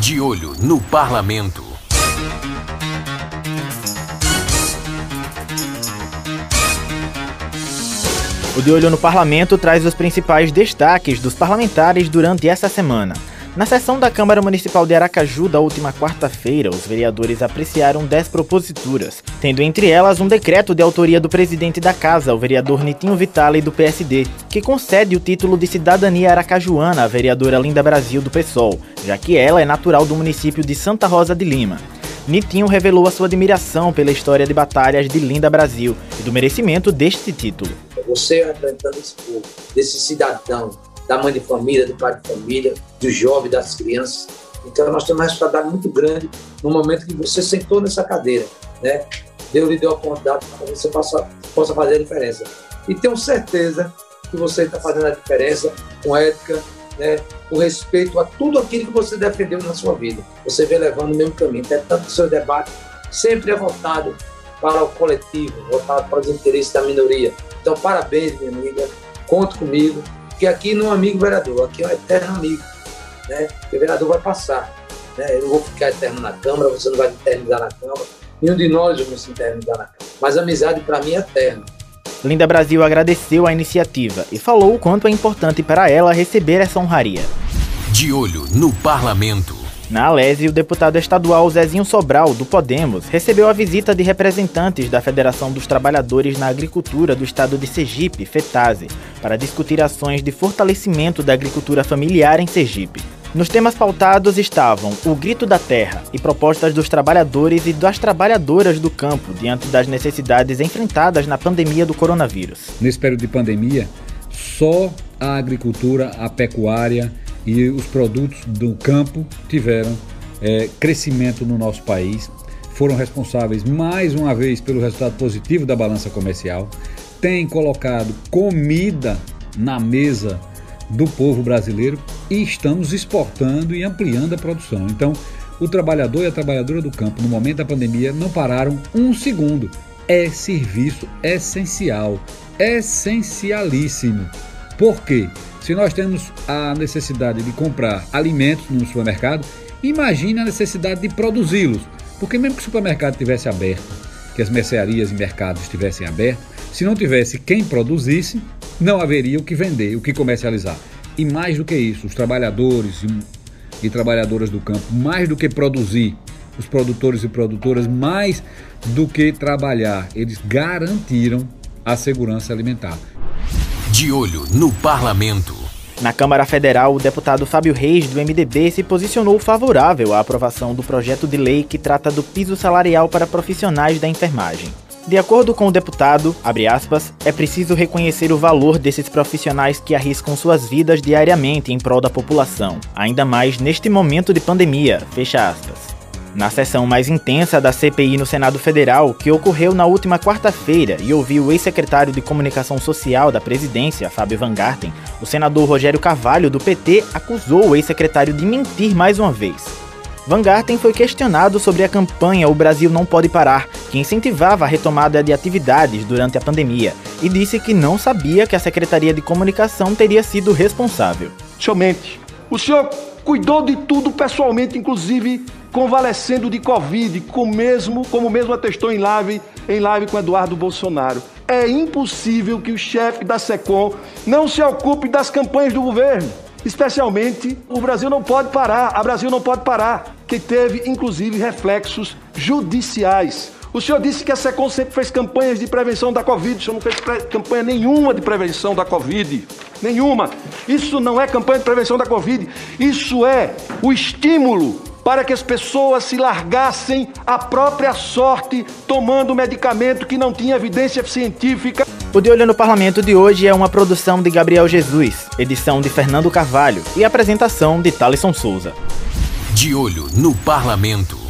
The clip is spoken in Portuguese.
De olho no parlamento. O De Olho no Parlamento traz os principais destaques dos parlamentares durante essa semana. Na sessão da Câmara Municipal de Aracaju da última quarta-feira, os vereadores apreciaram 10 proposituras, tendo entre elas um decreto de autoria do presidente da casa, o vereador Nitinho Vitale, do PSD, que concede o título de cidadania aracajuana à vereadora Linda Brasil, do PSOL, já que ela é natural do município de Santa Rosa de Lima. Nitinho revelou a sua admiração pela história de batalhas de Linda Brasil e do merecimento deste título. Você representando esse povo, desse cidadão, da mãe de família, do pai de família, do jovem, das crianças. Então nós temos uma responsabilidade muito grande no momento que você sentou nessa cadeira, né? Deus lhe deu a oportunidade para que você possa, possa fazer a diferença. E tenho certeza que você está fazendo a diferença com ética, né, com respeito a tudo aquilo que você defendeu na sua vida. Você vem levando o mesmo caminho. Até tanto o seu debate sempre é voltado para o coletivo, voltado para os interesses da minoria. Então, parabéns, minha amiga. Conte comigo. Porque aqui não é amigo vereador, aqui é um eterno amigo. Né? Porque o vereador vai passar. Né? Eu não vou ficar eterno na Câmara, você não vai eternizar na Câmara. Nenhum de nós vamos se eternizar na Câmara. Mas a amizade para mim é eterna. Linda Brasil agradeceu a iniciativa e falou o quanto é importante para ela receber essa honraria. De olho no parlamento. Na Alese, o deputado estadual Zezinho Sobral, do Podemos, recebeu a visita de representantes da Federação dos Trabalhadores na Agricultura do Estado de Sergipe, FETASE, para discutir ações de fortalecimento da agricultura familiar em Sergipe. Nos temas pautados estavam o grito da terra e propostas dos trabalhadores e das trabalhadoras do campo diante das necessidades enfrentadas na pandemia do coronavírus. Nesse período de pandemia, só a agricultura, a pecuária e os produtos do campo tiveram é, crescimento no nosso país, foram responsáveis mais uma vez pelo resultado positivo da balança comercial, têm colocado comida na mesa do povo brasileiro e estamos exportando e ampliando a produção. Então, o trabalhador e a trabalhadora do campo, no momento da pandemia, não pararam um segundo. É serviço essencial, essencialíssimo. Por quê? Se nós temos a necessidade de comprar alimentos no supermercado, imagine a necessidade de produzi-los. Porque mesmo que o supermercado estivesse aberto, que as mercearias e mercados estivessem abertos, se não tivesse quem produzisse, não haveria o que vender, o que comercializar. E mais do que isso, os trabalhadores e, e trabalhadoras do campo, mais do que produzir, os produtores e produtoras, mais do que trabalhar, eles garantiram a segurança alimentar. De olho no parlamento. Na Câmara Federal, o deputado Fábio Reis, do MDB, se posicionou favorável à aprovação do projeto de lei que trata do piso salarial para profissionais da enfermagem. De acordo com o deputado, aspas, é preciso reconhecer o valor desses profissionais que arriscam suas vidas diariamente em prol da população, ainda mais neste momento de pandemia, fecha aspas. Na sessão mais intensa da CPI no Senado Federal, que ocorreu na última quarta-feira e ouviu o ex-secretário de Comunicação Social da presidência, Fábio Van Garten, o senador Rogério Carvalho, do PT, acusou o ex-secretário de mentir mais uma vez. Van Garten foi questionado sobre a campanha O Brasil Não Pode Parar, que incentivava a retomada de atividades durante a pandemia, e disse que não sabia que a Secretaria de Comunicação teria sido responsável. Somente. O senhor cuidou de tudo pessoalmente, inclusive convalescendo de Covid, como mesmo, como mesmo atestou em live, em live com Eduardo Bolsonaro. É impossível que o chefe da SECOM não se ocupe das campanhas do governo. Especialmente, o Brasil não pode parar, a Brasil não pode parar, que teve inclusive reflexos judiciais. O senhor disse que a SECOM sempre fez campanhas de prevenção da Covid, o senhor não fez campanha nenhuma de prevenção da Covid. Nenhuma. Isso não é campanha de prevenção da Covid, isso é o estímulo para que as pessoas se largassem à própria sorte tomando medicamento que não tinha evidência científica. O De Olho no Parlamento de hoje é uma produção de Gabriel Jesus, edição de Fernando Carvalho e apresentação de Thaleson Souza. De Olho no Parlamento.